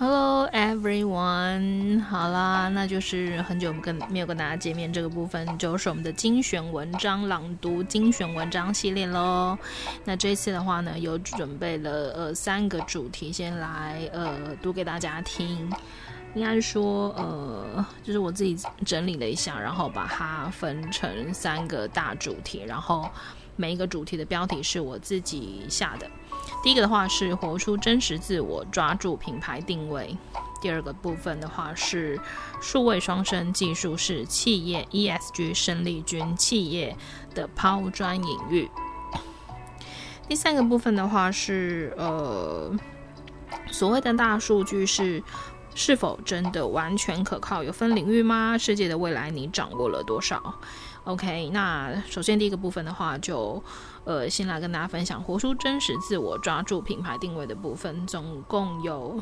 Hello everyone，好啦，那就是很久跟没有跟大家见面，这个部分就是我们的精选文章朗读精选文章系列喽。那这次的话呢，有准备了呃三个主题，先来呃读给大家听。应该说呃，就是我自己整理了一下，然后把它分成三个大主题，然后每一个主题的标题是我自己下的。第一个的话是活出真实自我，抓住品牌定位。第二个部分的话是数位双生技术是企业 ESG 生力军，企业的抛砖引玉。第三个部分的话是呃，所谓的大数据是是否真的完全可靠？有分领域吗？世界的未来你掌握了多少？OK，那首先第一个部分的话就。呃，先来跟大家分享活出真实自我，抓住品牌定位的部分，总共有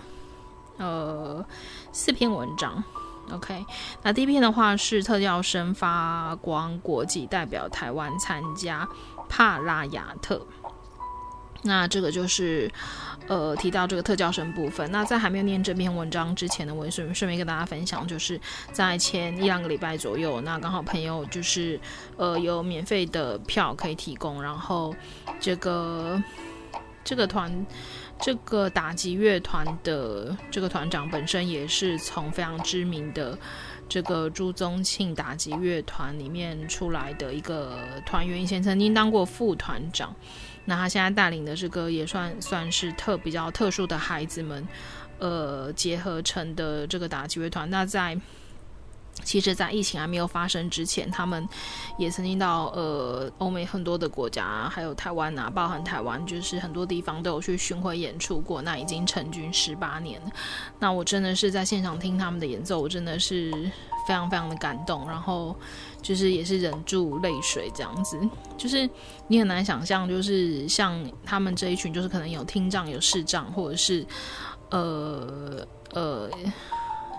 呃四篇文章。OK，那第一篇的话是特调生发光国际代表台湾参加帕拉雅特。那这个就是，呃，提到这个特教生部分。那在还没有念这篇文章之前呢，我也顺顺便跟大家分享，就是在前一两个礼拜左右，那刚好朋友就是，呃，有免费的票可以提供，然后这个这个团，这个打击乐团的这个团长本身也是从非常知名的这个朱宗庆打击乐团里面出来的一个团员，以前曾经当过副团长。那他现在带领的这个也算算是特比较特殊的孩子们，呃，结合成的这个打击乐团。那在其实，在疫情还没有发生之前，他们也曾经到呃欧美很多的国家，还有台湾啊，包含台湾，就是很多地方都有去巡回演出过。那已经成军十八年了。那我真的是在现场听他们的演奏，我真的是非常非常的感动。然后就是也是忍住泪水这样子，就是你很难想象，就是像他们这一群，就是可能有听障、有视障，或者是呃呃。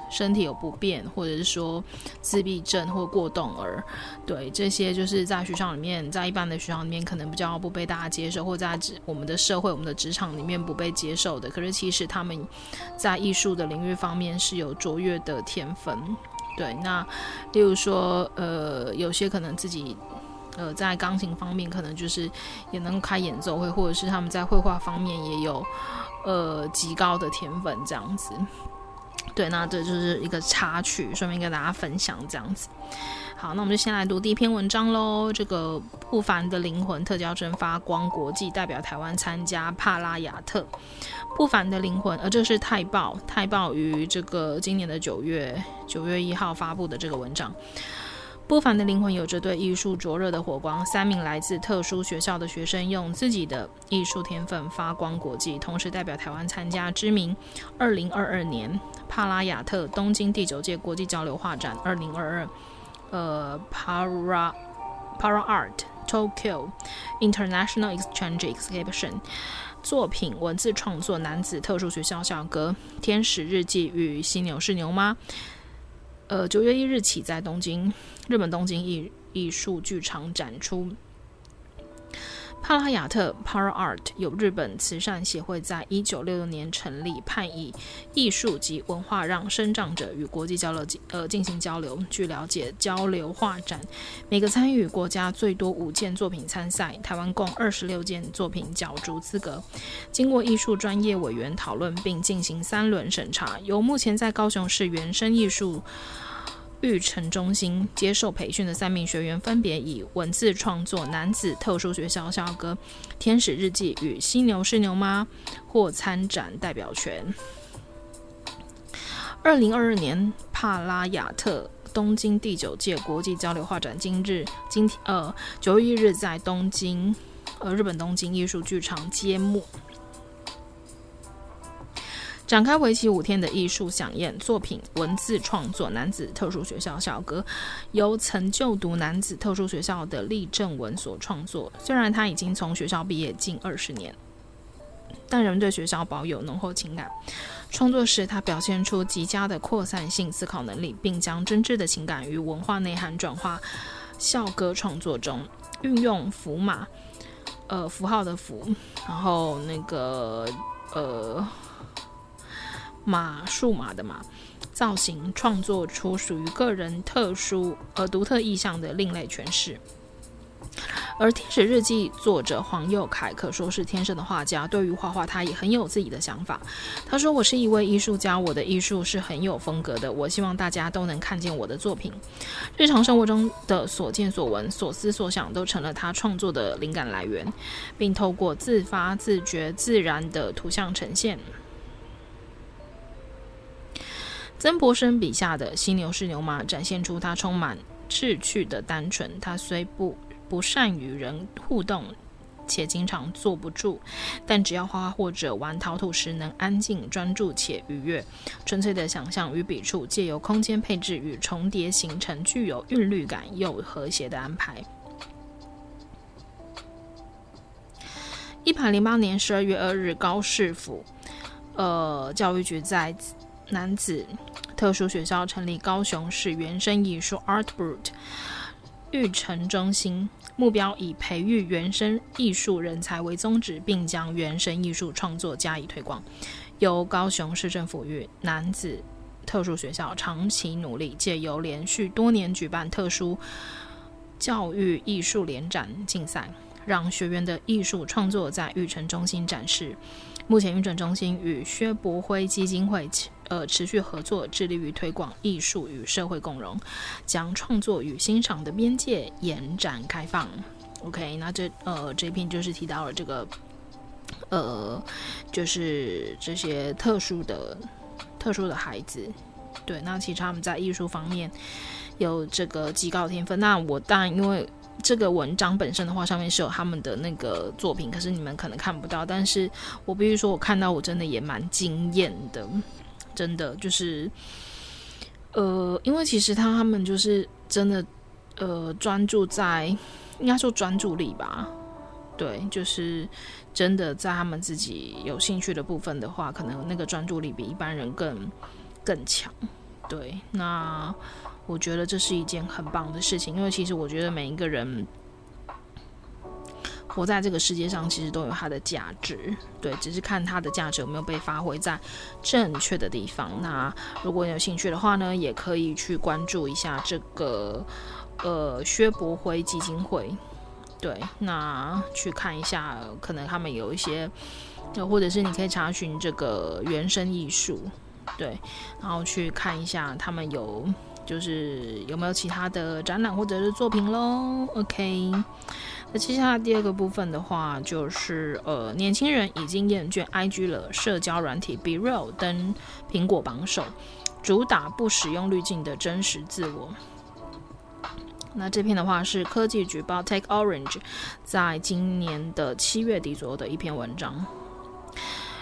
身体有不便，或者是说自闭症或过动儿，对这些就是在学校里面，在一般的学校里面可能比较不被大家接受，或在我们的社会、我们的职场里面不被接受的。可是其实他们在艺术的领域方面是有卓越的天分。对，那例如说，呃，有些可能自己呃在钢琴方面可能就是也能开演奏会，或者是他们在绘画方面也有呃极高的天分，这样子。对，那这就是一个插曲，顺便跟大家分享这样子。好，那我们就先来读第一篇文章喽。这个不凡的灵魂特教生发光国际代表台湾参加帕拉亚特。不凡的灵魂，而这是泰报，泰报于这个今年的九月九月一号发布的这个文章。不凡的灵魂有着对艺术灼热的火光。三名来自特殊学校的学生用自己的艺术天分发光国际，同时代表台湾参加知名2022年帕拉亚特东京第九届国际交流画展2022，呃，Para Para Art Tokyo International Exchange Exhibition 作品文字创作男子特殊学校校歌《天使日记》与犀牛是牛吗？呃，九月一日起在东京，日本东京艺艺术剧场展出。帕拉亚特 Para Art 由日本慈善协会在一九六六年成立，盼以艺术及文化让生长者与国际交流呃进行交流。据了解，交流画展每个参与国家最多五件作品参赛，台湾共二十六件作品角逐资格，经过艺术专业委员讨论并进行三轮审查，由目前在高雄市原生艺术。育成中心接受培训的三名学员分别以文字创作男子特殊学校校歌《天使日记》与《犀牛是牛吗》获参展代表权。二零二二年帕拉亚特东京第九届国际交流画展今日今天呃九月一日在东京呃日本东京艺术剧场揭幕。展开为期五天的艺术饗宴，作品文字创作男子特殊学校校歌，由曾就读男子特殊学校的厉正文所创作。虽然他已经从学校毕业近二十年，但仍对学校保有浓厚情感。创作时，他表现出极佳的扩散性思考能力，并将真挚的情感与文化内涵转化校歌创作中，运用符码，呃，符号的符，然后那个呃。马数码的马造型，创作出属于个人特殊而独特意象的另类诠释。而《天使日记》作者黄佑凯可说是天生的画家，对于画画他也很有自己的想法。他说：“我是一位艺术家，我的艺术是很有风格的。我希望大家都能看见我的作品，日常生活中的所见所闻、所思所想都成了他创作的灵感来源，并透过自发、自觉、自然的图像呈现。”曾博生笔下的犀牛是牛马，展现出他充满志趣的单纯。他虽不。不善与人互动，且经常坐不住，但只要画画或者玩陶土时，能安静、专注且愉悦。纯粹的想象与笔触，借由空间配置与重叠，形成具有韵律感又和谐的安排。一百零八年十二月二日，高市府呃教育局在男子特殊学校成立高雄市原生艺术 Art Brut 育成中心。目标以培育原生艺术人才为宗旨，并将原生艺术创作加以推广。由高雄市政府与男子特殊学校长期努力，借由连续多年举办特殊教育艺术联展竞赛，让学员的艺术创作在育成中心展示。目前，育成中心与薛博辉基金会。呃，持续合作，致力于推广艺术与社会共融，将创作与欣赏的边界延展开放。OK，那这呃这篇就是提到了这个呃，就是这些特殊的特殊的孩子。对，那其实他们在艺术方面有这个极高天分。那我当然因为这个文章本身的话，上面是有他们的那个作品，可是你们可能看不到。但是我必须说，我看到我真的也蛮惊艳的。真的就是，呃，因为其实他他们就是真的，呃，专注在，应该说专注力吧，对，就是真的在他们自己有兴趣的部分的话，可能那个专注力比一般人更更强。对，那我觉得这是一件很棒的事情，因为其实我觉得每一个人。活在这个世界上，其实都有它的价值，对，只是看它的价值有没有被发挥在正确的地方。那如果你有兴趣的话呢，也可以去关注一下这个呃薛博辉基金会，对，那去看一下，可能他们有一些，或者是你可以查询这个原生艺术，对，然后去看一下他们有就是有没有其他的展览或者是作品喽，OK。那接下来第二个部分的话，就是呃，年轻人已经厌倦 IG 了，社交软体 BeReal 登苹果榜首，主打不使用滤镜的真实自我。那这篇的话是科技举报 Take Orange 在今年的七月底左右的一篇文章。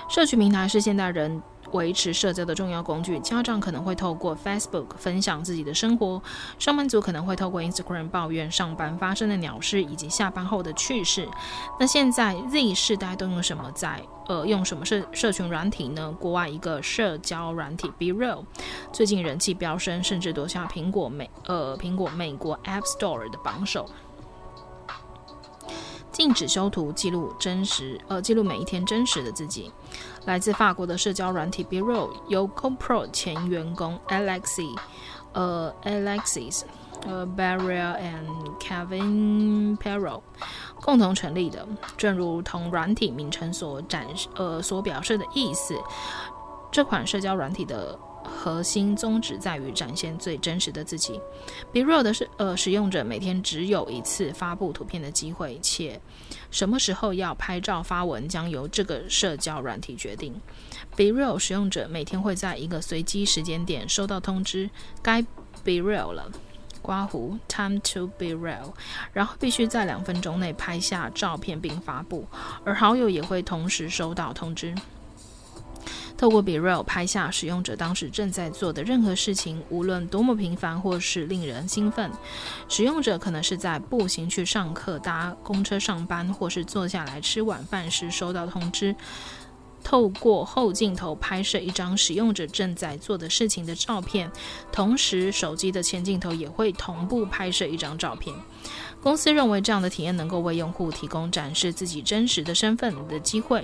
社群平台是现代人维持社交的重要工具，家长可能会透过 Facebook 分享自己的生活，上班族可能会透过 Instagram 抱怨上班发生的鸟事以及下班后的趣事。那现在 Z 世代都用什么在呃用什么社社群软体呢？国外一个社交软体 BeReal 最近人气飙升，甚至夺下苹果美呃苹果美国 App Store 的榜首。禁止修图，记录真实，呃，记录每一天真实的自己。来自法国的社交软体 BeReal 由 CoPro 前员工 Alexi，呃，Alexis，呃，Barrier and Kevin Perro 共同成立的。正如同软体名称所展示，呃，所表示的意思，这款社交软体的。核心宗旨在于展现最真实的自己。BeReal 的是呃，使用者每天只有一次发布图片的机会，且什么时候要拍照发文将由这个社交软体决定。BeReal 使用者每天会在一个随机时间点收到通知，该 BeReal 了，刮胡 Time to BeReal，然后必须在两分钟内拍下照片并发布，而好友也会同时收到通知。透过 BeReal 拍下使用者当时正在做的任何事情，无论多么平凡或是令人兴奋。使用者可能是在步行去上课、搭公车上班，或是坐下来吃晚饭时收到通知。透过后镜头拍摄一张使用者正在做的事情的照片，同时手机的前镜头也会同步拍摄一张照片。公司认为这样的体验能够为用户提供展示自己真实的身份的机会。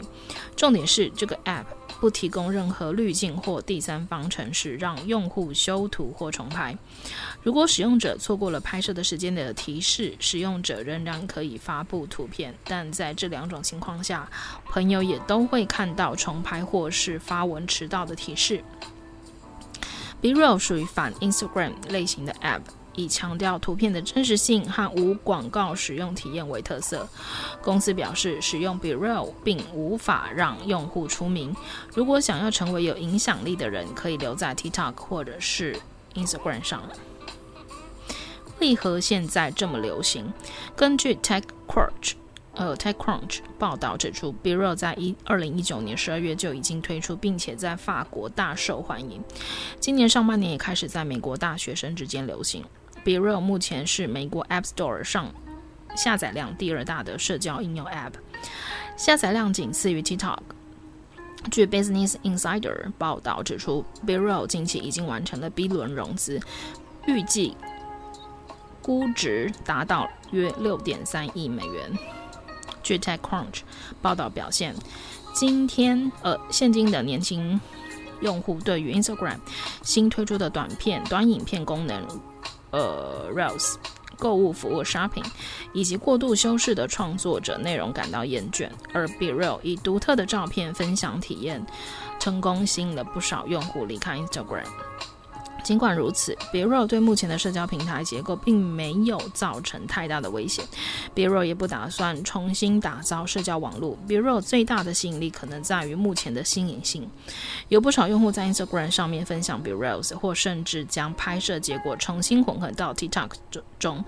重点是，这个 App 不提供任何滤镜或第三方程式让用户修图或重拍。如果使用者错过了拍摄的时间的提示，使用者仍然可以发布图片。但在这两种情况下，朋友也都会看到重拍或是发文迟到的提示。BeReal 属于反 Instagram 类型的 App。以强调图片的真实性和无广告使用体验为特色。公司表示，使用 BeReal 并无法让用户出名。如果想要成为有影响力的人，可以留在 TikTok 或者是 Instagram 上。为何现在这么流行？根据 TechCrunch。呃，TechCrunch 报道指出，BeReal 在一二零一九年十二月就已经推出，并且在法国大受欢迎。今年上半年也开始在美国大学生之间流行。BeReal 目前是美国 App Store 上下载量第二大的社交应用 App，下载量仅次于 TikTok。据 Business Insider 报道指出，BeReal 近期已经完成了 B 轮融资，预计估值达到约六点三亿美元。据 TechCrunch 报道表现，今天呃，现今的年轻用户对于 Instagram 新推出的短片、短影片功能，呃 roles 购物服务 Shopping 以及过度修饰的创作者内容感到厌倦，而 BeReal 以独特的照片分享体验，成功吸引了不少用户离开 Instagram。尽管如此，BeReal 对目前的社交平台结构并没有造成太大的危险。BeReal 也不打算重新打造社交网络。BeReal 最大的吸引力可能在于目前的新颖性。有不少用户在 Instagram 上面分享 BeReals，或甚至将拍摄结果重新混合到 TikTok 中。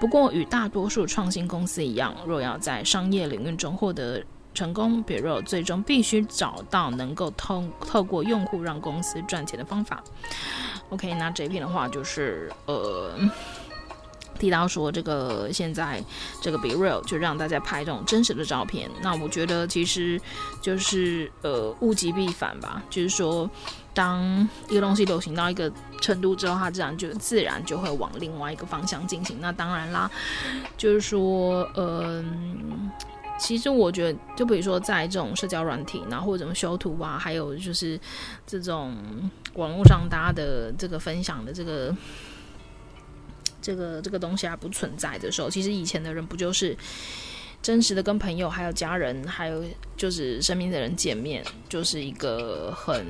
不过，与大多数创新公司一样，若要在商业领域中获得成功，BeReal 最终必须找到能够透透过用户让公司赚钱的方法。OK，那这边的话就是呃，提到说这个现在这个 BeReal 就让大家拍这种真实的照片。那我觉得其实就是呃物极必反吧，就是说当一个东西流行到一个程度之后，它自然就自然就会往另外一个方向进行。那当然啦，就是说呃。其实我觉得，就比如说在这种社交软体，然后或者怎么修图啊，还有就是这种网络上大家的这个分享的这个这个这个东西还不存在的时候，其实以前的人不就是真实的跟朋友、还有家人、还有就是身边的人见面，就是一个很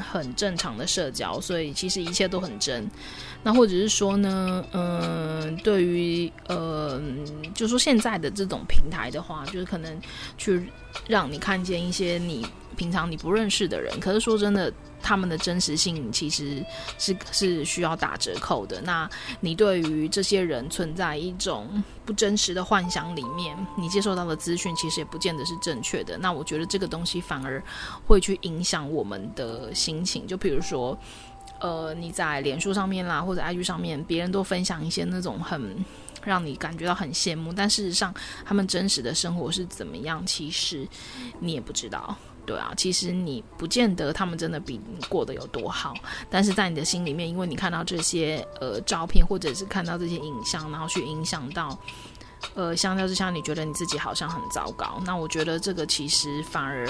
很正常的社交，所以其实一切都很真。那或者是说呢，嗯、对于呃，就说现在的这种平台的话，就是可能去让你看见一些你平常你不认识的人，可是说真的，他们的真实性其实是是需要打折扣的。那你对于这些人存在一种不真实的幻想里面，你接受到的资讯其实也不见得是正确的。那我觉得这个东西反而会去影响我们的心情，就比如说。呃，你在脸书上面啦，或者 IG 上面，别人都分享一些那种很让你感觉到很羡慕，但事实上他们真实的生活是怎么样，其实你也不知道，对啊，其实你不见得他们真的比你过得有多好，但是在你的心里面，因为你看到这些呃照片，或者是看到这些影像，然后去影响到，呃，相较之下，你觉得你自己好像很糟糕，那我觉得这个其实反而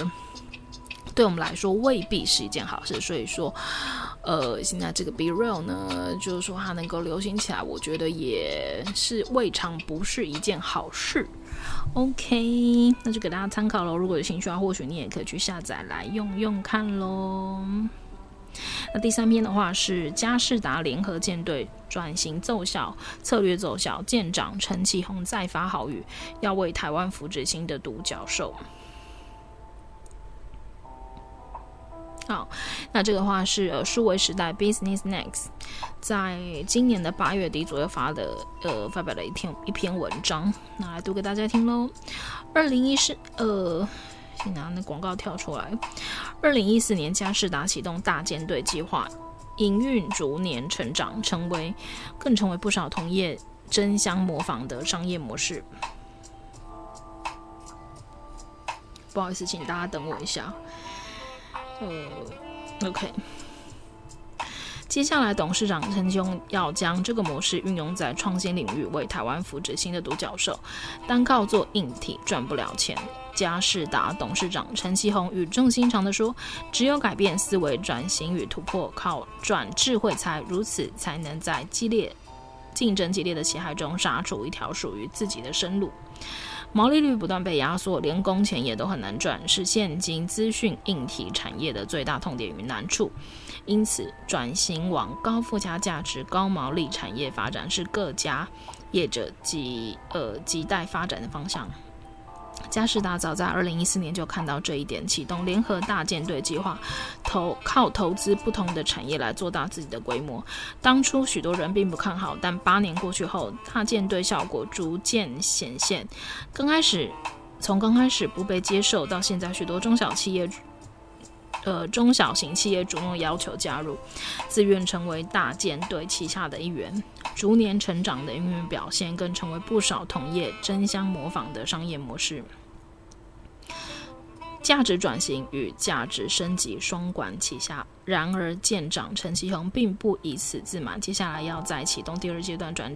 对我们来说未必是一件好事，所以说。呃，现在这个 BeReal 呢，就是说它能够流行起来，我觉得也是未尝不是一件好事。OK，那就给大家参考喽。如果有兴趣的话，或许你也可以去下载来用用看喽。那第三篇的话是嘉士达联合舰队转型奏效，策略奏效，舰长陈启宏再发好语，要为台湾扶植新的独角兽。好，那这个话是呃，数位时代 Business Next 在今年的八月底左右发的呃，发表了一篇一篇文章，那来读给大家听喽。二零一四呃，先拿那广告跳出来。二零一四年，佳士达启动大舰队计划，营运逐年成长，成为更成为不少同业争相模仿的商业模式。不好意思，请大家等我一下。呃，OK。接下来，董事长陈其鋐要将这个模式运用在创新领域，为台湾扶植新的独角兽。单靠做硬体赚不了钱。佳士达董事长陈其鋐语重心长地说：“只有改变思维、转型与突破，靠转智慧财，如此才能在激烈竞争激烈的血海中杀出一条属于自己的生路。”毛利率不断被压缩，连工钱也都很难赚，是现今资讯硬体产业的最大痛点与难处。因此，转型往高附加价值、高毛利产业发展是各家业者亟呃亟待发展的方向。嘉士达早在二零一四年就看到这一点，启动联合大舰队计划，投靠投资不同的产业来做大自己的规模。当初许多人并不看好，但八年过去后，大舰队效果逐渐显现。刚开始，从刚开始不被接受，到现在许多中小企业，呃中小型企业主动要求加入，自愿成为大舰队旗下的一员。逐年成长的营运表现，更成为不少同业争相模仿的商业模式。价值转型与价值升级双管齐下。然而，舰长陈其恒并不以此自满，接下来要在启动第二阶段转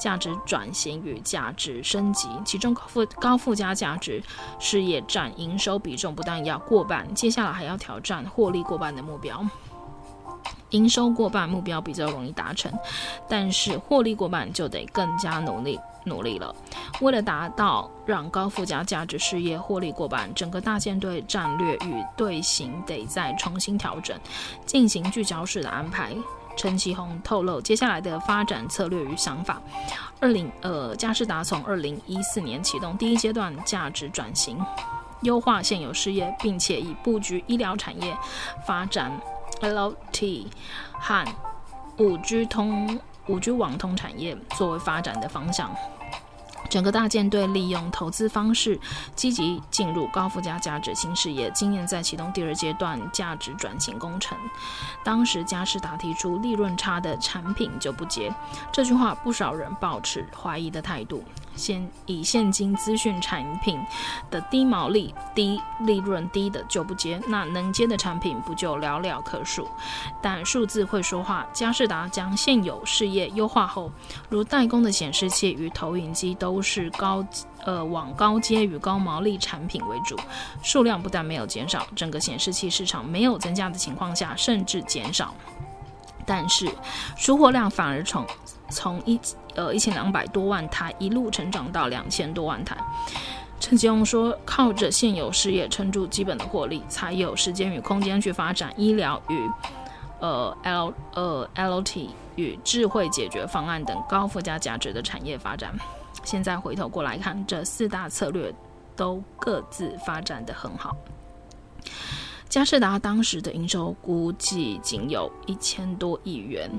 价值转型与价值升级，其中高附高附加价值事业占营收比重不但要过半，接下来还要挑战获利过半的目标。营收过半目标比较容易达成，但是获利过半就得更加努力努力了。为了达到让高附加价值事业获利过半，整个大舰队战略与队形得再重新调整，进行聚焦式的安排。陈其红透露接下来的发展策略与想法。二零呃，佳士达从二零一四年启动第一阶段价值转型，优化现有事业，并且以布局医疗产业发展。IoT 和五 G 通、五 G 网通产业作为发展的方向。整个大舰队利用投资方式，积极进入高附加价值新事业，今年在启动第二阶段价值转型工程。当时嘉士达提出利润差的产品就不接，这句话不少人抱持怀疑的态度。现以现金资讯产品的低毛利、低利润低的就不接，那能接的产品不就寥寥可数？但数字会说话，佳士达将现有事业优化后，如代工的显示器与投影机都。是高呃往高阶与高毛利产品为主，数量不但没有减少，整个显示器市场没有增加的情况下，甚至减少。但是出货量反而从从一呃一千两百多万台一路成长到两千多万台。陈其鋐说，靠着现有事业撑住基本的获利，才有时间与空间去发展医疗与呃 L 呃 LT 与智慧解决方案等高附加价值的产业发展。现在回头过来看，这四大策略都各自发展得很好。嘉士达当时的营收估计仅有一千多亿元，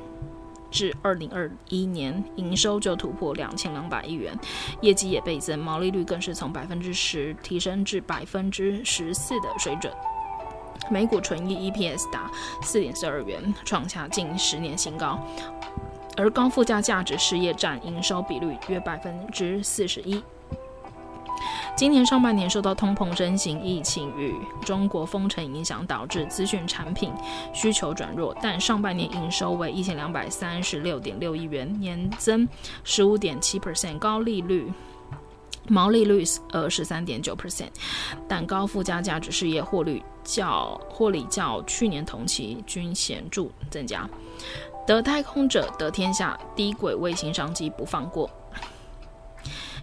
至二零二一年营收就突破两千两百亿元，业绩也倍增，毛利率更是从百分之十提升至百分之十四的水准，每股纯益 EPS 达四点四二元，创下近十年新高。而高附加价值事业占营收比率约百分之四十一。今年上半年受到通膨、新型疫情与中国封城影响，导致资讯产品需求转弱，但上半年营收为一千两百三十六点六亿元，年增十五点七 percent，高利率，毛利率呃十三点九 percent，但高附加价值事业获利较获利较去年同期均显著增加。得太空者得天下，低轨卫星商机不放过。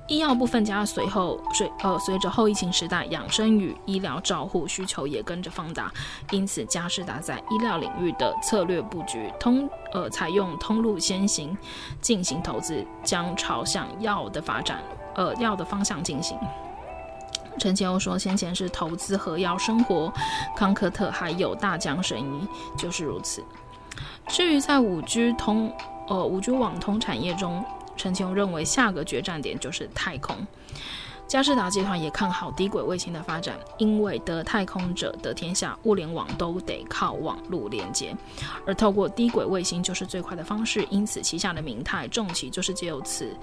医药部分加随后随呃随着后疫情时代，养生与医疗照护需求也跟着放大，因此佳士达在医疗领域的策略布局通呃采用通路先行进行投资，将朝向药的发展呃药的方向进行。陈其欧说，先前是投资和药生活、康科特还有大江神医，就是如此。至于在五 G 通，呃，五 G 网通产业中，陈琼认为下个决战点就是太空。佳士达集团也看好低轨卫星的发展，因为得太空者得天下，物联网都得靠网络连接，而透过低轨卫星就是最快的方式。因此，旗下的明泰、重企就是借由此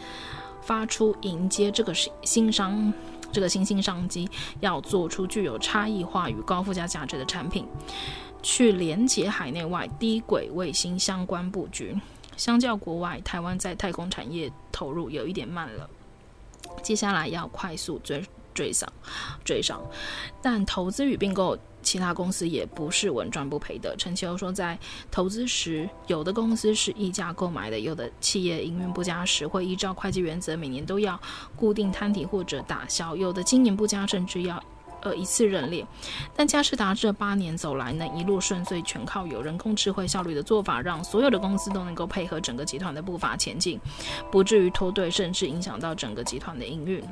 发出迎接这个新商这个新兴商机，要做出具有差异化与高附加价值的产品，去连接海内外低轨卫星相关布局。相较国外，台湾在太空产业投入有一点慢了，接下来要快速追追上，追上。但投资与并购其他公司也不是稳赚不赔的。陈其欧说，在投资时，有的公司是溢价购买的，有的企业营运不佳时会依照会计原则，每年都要固定摊提或者打消；有的经营不佳，甚至要。呃，一次认列，但佳士达这八年走来呢，一路顺遂，全靠有人工智慧效率的做法，让所有的公司都能够配合整个集团的步伐前进，不至于拖队，甚至影响到整个集团的营运。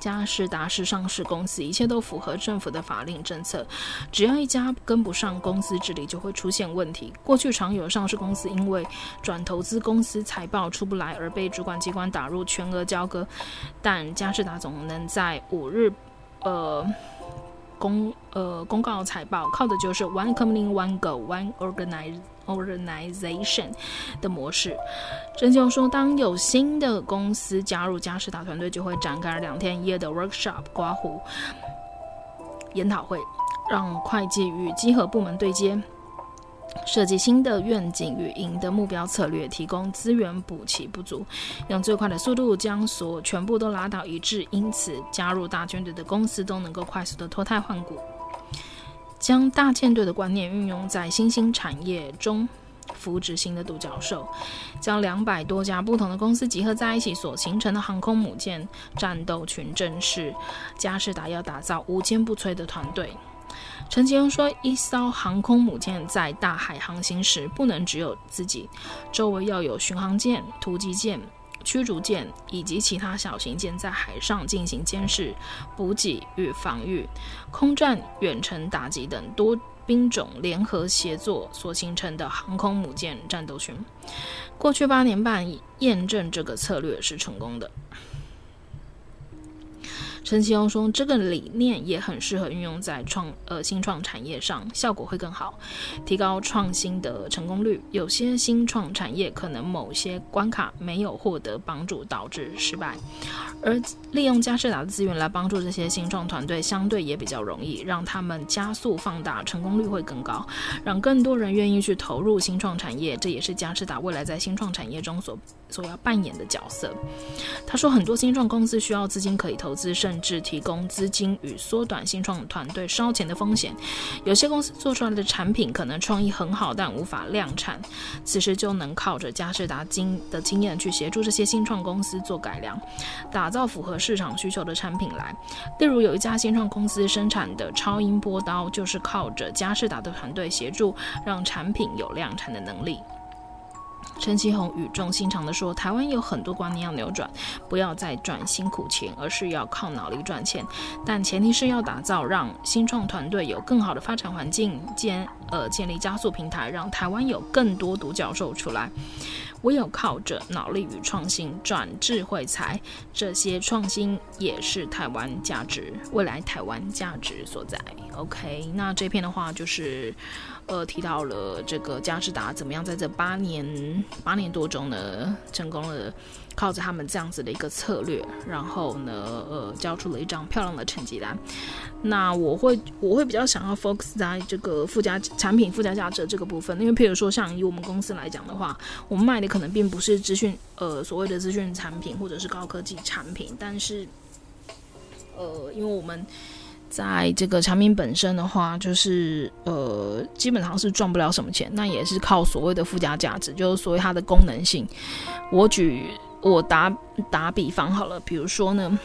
佳士达是上市公司，一切都符合政府的法令政策，只要一家跟不上，公司治理就会出现问题。过去常有上市公司因为转投资公司财报出不来而被主管机关打入全额交割，但佳士达总能在五日。呃，公呃公告财报靠的就是 One Company One go one organization 的模式。陈其宏说，当有新的公司加入嘉实达团队，就会展开两天一夜的 workshop 刮胡研讨会，让会计与稽核部门对接。设计新的愿景与赢的目标策略，提供资源补齐不足，用最快的速度将所全部都拉到一致。因此，加入大舰队的公司都能够快速的脱胎换骨，将大舰队的观念运用在新兴产业中，扶植新的独角兽，将两百多家不同的公司集合在一起所形成的航空母舰战斗群，正是嘉士达要打造无坚不摧的团队。陈其宏说：“一艘航空母舰在大海航行时，不能只有自己，周围要有巡航舰、突击舰、驱逐舰以及其他小型舰在海上进行监视、补给与防御、空战、远程打击等多兵种联合协作所形成的航空母舰战斗群。过去八年半，验证这个策略是成功的。”陈其宏说：“这个理念也很适合运用在创呃新创产业上，效果会更好，提高创新的成功率。有些新创产业可能某些关卡没有获得帮助，导致失败，而利用佳士达的资源来帮助这些新创团队，相对也比较容易，让他们加速放大，成功率会更高，让更多人愿意去投入新创产业。这也是佳士达未来在新创产业中所所要扮演的角色。”他说：“很多新创公司需要资金可以投资，甚甚至提供资金与缩短新创团队烧钱的风险。有些公司做出来的产品可能创意很好，但无法量产。此时就能靠着佳士达经的经验去协助这些新创公司做改良，打造符合市场需求的产品来。例如，有一家新创公司生产的超音波刀，就是靠着佳士达的团队协助，让产品有量产的能力。陈其宏语重心长地说：“台湾有很多观念要扭转，不要再赚辛苦钱，而是要靠脑力赚钱。但前提是要打造让新创团队有更好的发展环境，建呃建立加速平台，让台湾有更多独角兽出来。唯有靠着脑力与创新赚智慧财，这些创新也是台湾价值，未来台湾价值所在。OK，那这篇的话就是。”呃，提到了这个佳士达怎么样在这八年八年多中呢，成功的靠着他们这样子的一个策略，然后呢，呃，交出了一张漂亮的成绩单。那我会我会比较想要 focus 在这个附加产品附加价值这个部分，因为譬如说像以我们公司来讲的话，我们卖的可能并不是资讯，呃，所谓的资讯产品或者是高科技产品，但是，呃，因为我们。在这个产品本身的话，就是呃，基本上是赚不了什么钱，那也是靠所谓的附加价值，就是所谓它的功能性。我举我打打比方好了，比如说呢，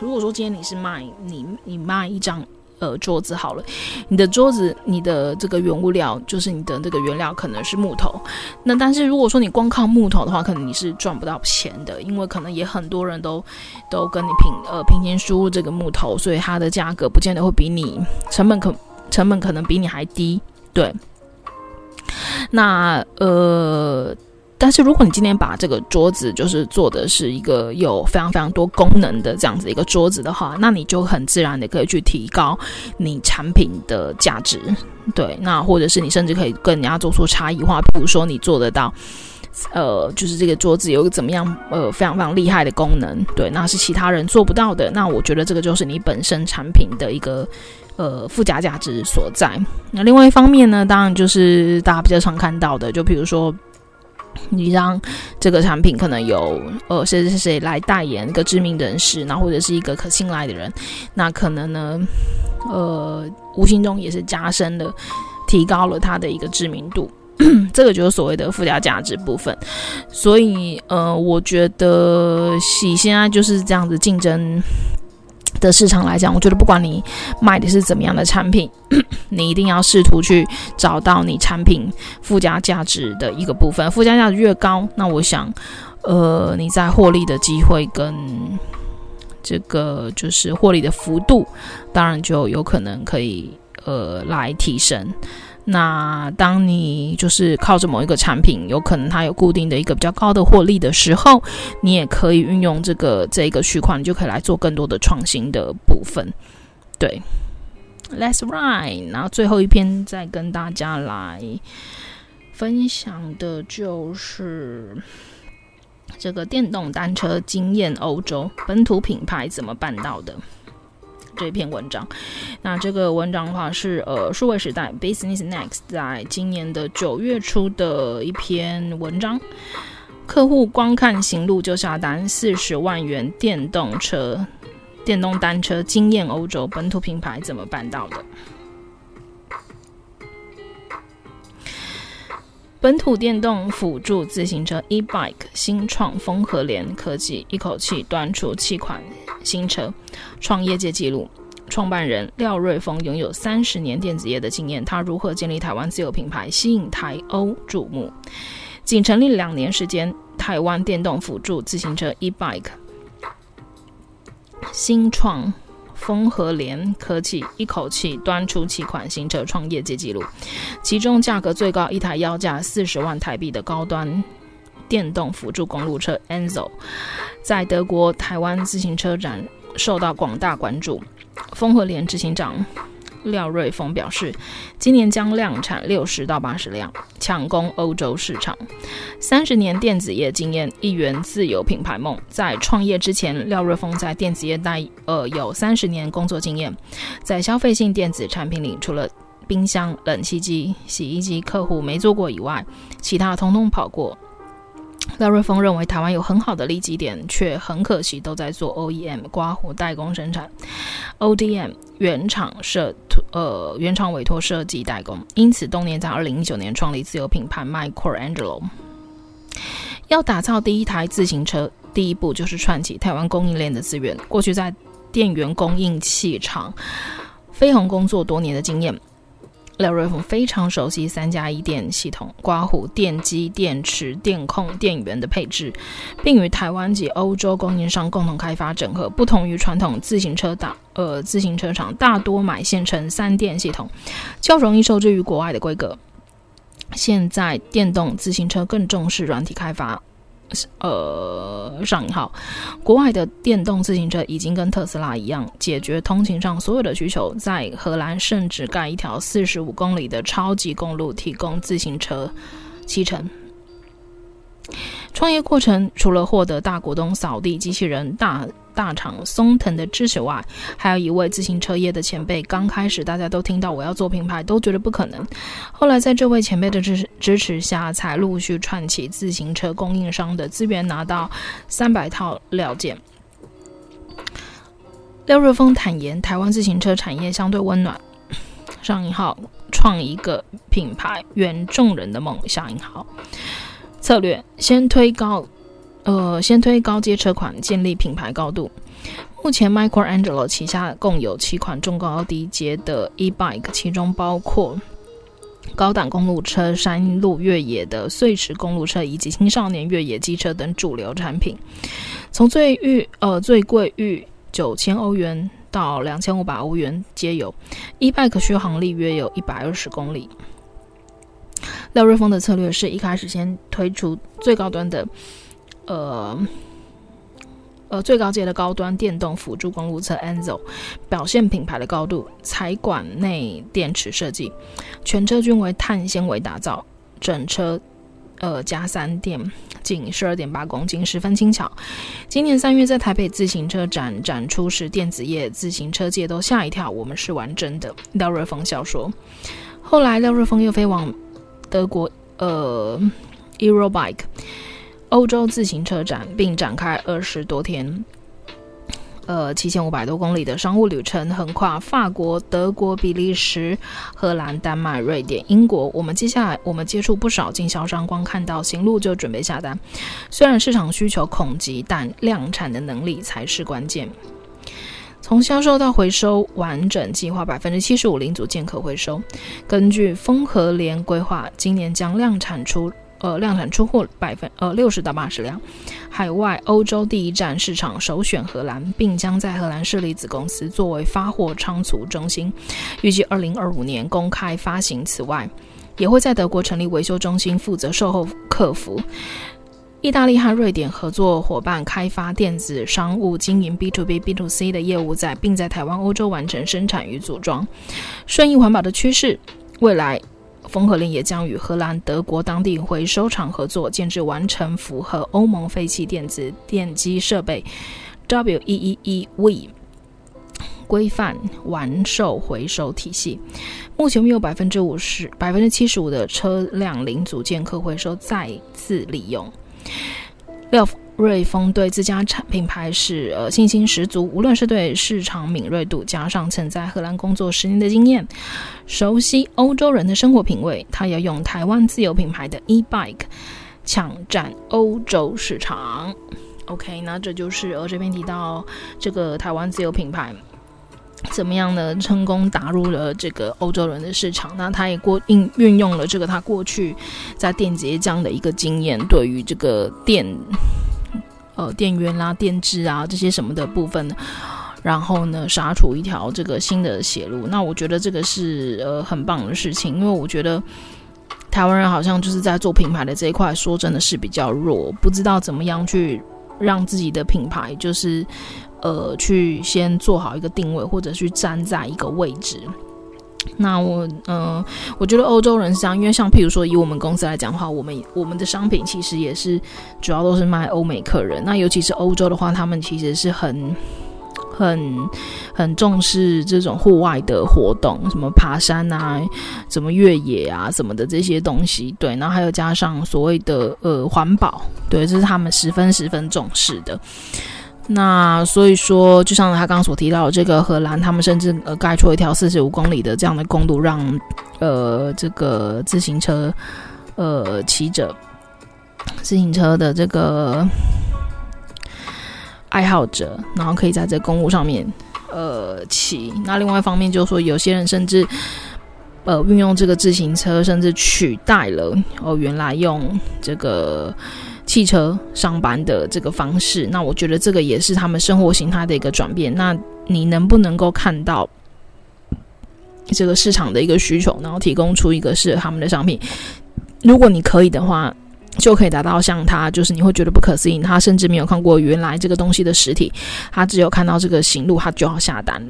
如果说今天你是卖你你卖一张。呃，桌子好了，你的桌子，你的这个原物料就是你的这个原料可能是木头，那但是如果说你光靠木头的话，可能你是赚不到钱的，因为可能也很多人都都跟你平呃平行输入这个木头，所以它的价格不见得会比你成本可成本可能比你还低，对，那呃。但是如果你今天把这个桌子就是做的是一个有非常非常多功能的这样子一个桌子的话，那你就很自然的可以去提高你产品的价值，对，那或者是你甚至可以跟人家做出差异化，比如说你做得到呃，就是这个桌子有个怎么样呃非常非常厉害的功能，对，那是其他人做不到的。那我觉得这个就是你本身产品的一个呃附加价值所在。那另外一方面呢，当然就是大家比较常看到的，就比如说。你让这个产品可能有呃谁谁谁来代言一个知名人士，然后或者是一个可信赖的人，那可能呢，呃，无形中也是加深了、提高了它的一个知名度。这个就是所谓的附加价值部分。所以呃，我觉得喜现在就是这样子竞争。的市场来讲，我觉得不管你卖的是怎么样的产品，你一定要试图去找到你产品附加价值的一个部分。附加价值越高，那我想，呃，你在获利的机会跟这个就是获利的幅度，当然就有可能可以呃来提升。那当你就是靠着某一个产品，有可能它有固定的一个比较高的获利的时候，你也可以运用这个这个区块，你就可以来做更多的创新的部分。对，Let's ride。然后最后一篇再跟大家来分享的就是这个电动单车惊艳欧洲，本土品牌怎么办到的？这篇文章，那这个文章的话是呃，数位时代 Business Next 在今年的九月初的一篇文章，客户光看行路就下单四十万元电动车、电动单车惊艳欧洲，本土品牌怎么办到的？本土电动辅助自行车 e-bike 新创风和联科技一口气端出七款新车，创业界纪录。创办人廖瑞峰拥有三十年电子业的经验，他如何建立台湾自有品牌，吸引台欧注目？仅成立两年时间，台湾电动辅助自行车 e-bike 新创。风和联科技一口气端出七款新车，创业界纪录。其中价格最高，一台要价四十万台币的高端电动辅助公路车 Enzo，在德国台湾自行车展受到广大关注。风和联执行长。廖瑞峰表示，今年将量产六十到八十辆，抢攻欧洲市场。三十年电子业经验，一圆自有品牌梦。在创业之前，廖瑞峰在电子业待呃有三十年工作经验，在消费性电子产品里，除了冰箱、冷气机、洗衣机客户没做过以外，其他通通跑过。廖瑞峰认为台湾有很好的利基点，却很可惜都在做 OEM 刮胡代工生产，ODM 原厂设呃原厂委托设计代工，因此东年在二零一九年创立自有品牌 Microangelo。要打造第一台自行车，第一步就是串起台湾供应链的资源。过去在电源供应器厂飞鸿工作多年的经验。廖瑞峰非常熟悉三加一电系统、刮胡、电机、电池、电控、电源的配置，并与台湾及欧洲供应商共同开发整合。不同于传统自行车大呃自行车厂大多买现成三电系统，较容易受制于国外的规格。现在电动自行车更重视软体开发。呃，上引号，国外的电动自行车已经跟特斯拉一样，解决通勤上所有的需求。在荷兰，甚至盖一条四十五公里的超级公路，提供自行车骑乘。创业过程除了获得大股东扫地机器人大大厂松腾的支持外，还有一位自行车业的前辈。刚开始大家都听到我要做品牌，都觉得不可能。后来在这位前辈的支支持下，才陆续串起自行车供应商的资源，拿到三百套料件。廖瑞峰坦言，台湾自行车产业相对温暖。上引号，创一个品牌，圆众人的梦。下引号。策略先推高，呃，先推高阶车款，建立品牌高度。目前，Microangelo 旗下共有七款中高低阶的 e-bike，其中包括高档公路车、山路越野的碎石公路车以及青少年越野机车等主流产品。从最预呃最贵逾九千欧元到两千五百欧元皆有。e-bike 续航力约有一百二十公里。廖瑞峰的策略是一开始先推出最高端的，呃，呃最高阶的高端电动辅助公路车 Enzo，表现品牌的高度，财管内电池设计，全车均为碳纤维打造，整车呃加三电，仅十二点八公斤，十分轻巧。今年三月在台北自行车展展出时，电子业、自行车界都吓一跳。我们是玩真的，廖瑞峰笑说。后来廖瑞峰又飞往德国，呃，Eurobike 欧洲自行车展，并展开二十多天。呃，七千五百多公里的商务旅程，横跨法国、德国、比利时、荷兰、丹麦、瑞典、英国。我们接下来，我们接触不少经销商，光看到行路就准备下单。虽然市场需求恐急，但量产的能力才是关键。从销售到回收，完整计划百分之七十五零组件可回收。根据丰和联规划，今年将量产出。呃，量产出货百分呃六十到八十辆，海外欧洲第一站市场首选荷兰，并将在荷兰设立子公司作为发货仓储中心，预计二零二五年公开发行。此外，也会在德国成立维修中心，负责售后客服。意大利和瑞典合作伙伴开发电子商务经营 B to B B to C 的业务在，并在台湾、欧洲完成生产与组装，顺应环保的趋势，未来。丰和联也将与荷兰、德国当地回收厂合作，建置完成符合欧盟废弃电子电机设备 WEEE-V 规范完售回收体系。目前有百分之五十、百分之七十五的车辆零组件可回收再次利用。廖瑞峰对自家产品牌是呃信心十足，无论是对市场敏锐度，加上曾在荷兰工作十年的经验，熟悉欧洲人的生活品味，他要用台湾自有品牌的 e-bike 抢占欧洲市场。OK，那这就是呃这边提到这个台湾自有品牌。怎么样呢？成功打入了这个欧洲人的市场，那他也过运运用了这个他过去在电子业这样的一个经验，对于这个电呃电源啦、电制啊这些什么的部分，然后呢杀出一条这个新的血路。那我觉得这个是呃很棒的事情，因为我觉得台湾人好像就是在做品牌的这一块，说真的是比较弱，不知道怎么样去让自己的品牌就是。呃，去先做好一个定位，或者去站在一个位置。那我，嗯、我觉得欧洲人是这样，因为像譬如说，以我们公司来讲的话，我们我们的商品其实也是主要都是卖欧美客人。那尤其是欧洲的话，他们其实是很、很、很重视这种户外的活动，什么爬山啊，什么越野啊，什么的这些东西。对，然后还有加上所谓的呃环保，对，这是他们十分十分重视的。那所以说，就像他刚刚所提到的，这个荷兰，他们甚至呃盖出一条四十五公里的这样的公路，让呃这个自行车呃骑者、自行车的这个爱好者，然后可以在这公路上面呃骑。那另外一方面就是说，有些人甚至呃运用这个自行车，甚至取代了哦原来用这个。汽车上班的这个方式，那我觉得这个也是他们生活形态的一个转变。那你能不能够看到这个市场的一个需求，然后提供出一个适合他们的商品？如果你可以的话，就可以达到像他，就是你会觉得不可思议。他甚至没有看过原来这个东西的实体，他只有看到这个行路，他就要下单。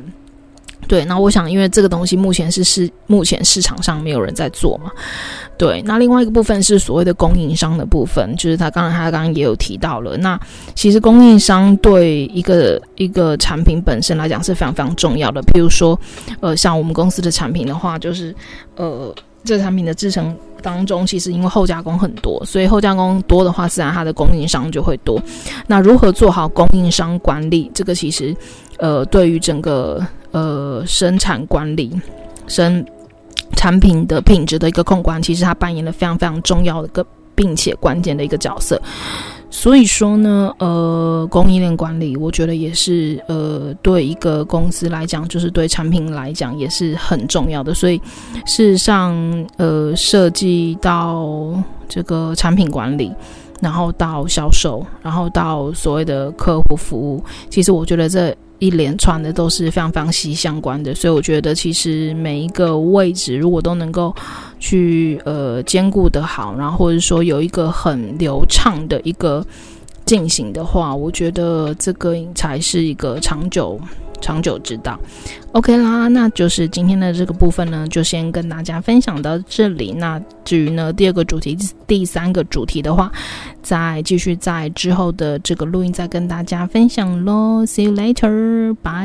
对，那我想，因为这个东西目前是市目前市场上没有人在做嘛。对，那另外一个部分是所谓的供应商的部分，就是他刚才他刚刚也有提到了。那其实供应商对一个一个产品本身来讲是非常非常重要的。譬如说，呃，像我们公司的产品的话，就是呃，这个产品的制成当中，其实因为后加工很多，所以后加工多的话，自然它的供应商就会多。那如何做好供应商管理，这个其实呃，对于整个呃生产管理生。产品的品质的一个控管，其实它扮演了非常非常重要的一个并且关键的一个角色。所以说呢，呃，供应链管理，我觉得也是呃，对一个公司来讲，就是对产品来讲也是很重要的。所以，事实上，呃，设计到这个产品管理，然后到销售，然后到所谓的客户服务，其实我觉得这。一连串的都是非常非常息息相关的，所以我觉得其实每一个位置如果都能够去呃兼顾得好，然后或者说有一个很流畅的一个进行的话，我觉得这个才是一个长久。长久之道，OK 啦，那就是今天的这个部分呢，就先跟大家分享到这里。那至于呢，第二个主题、第三个主题的话，再继续在之后的这个录音再跟大家分享喽。See you later，bye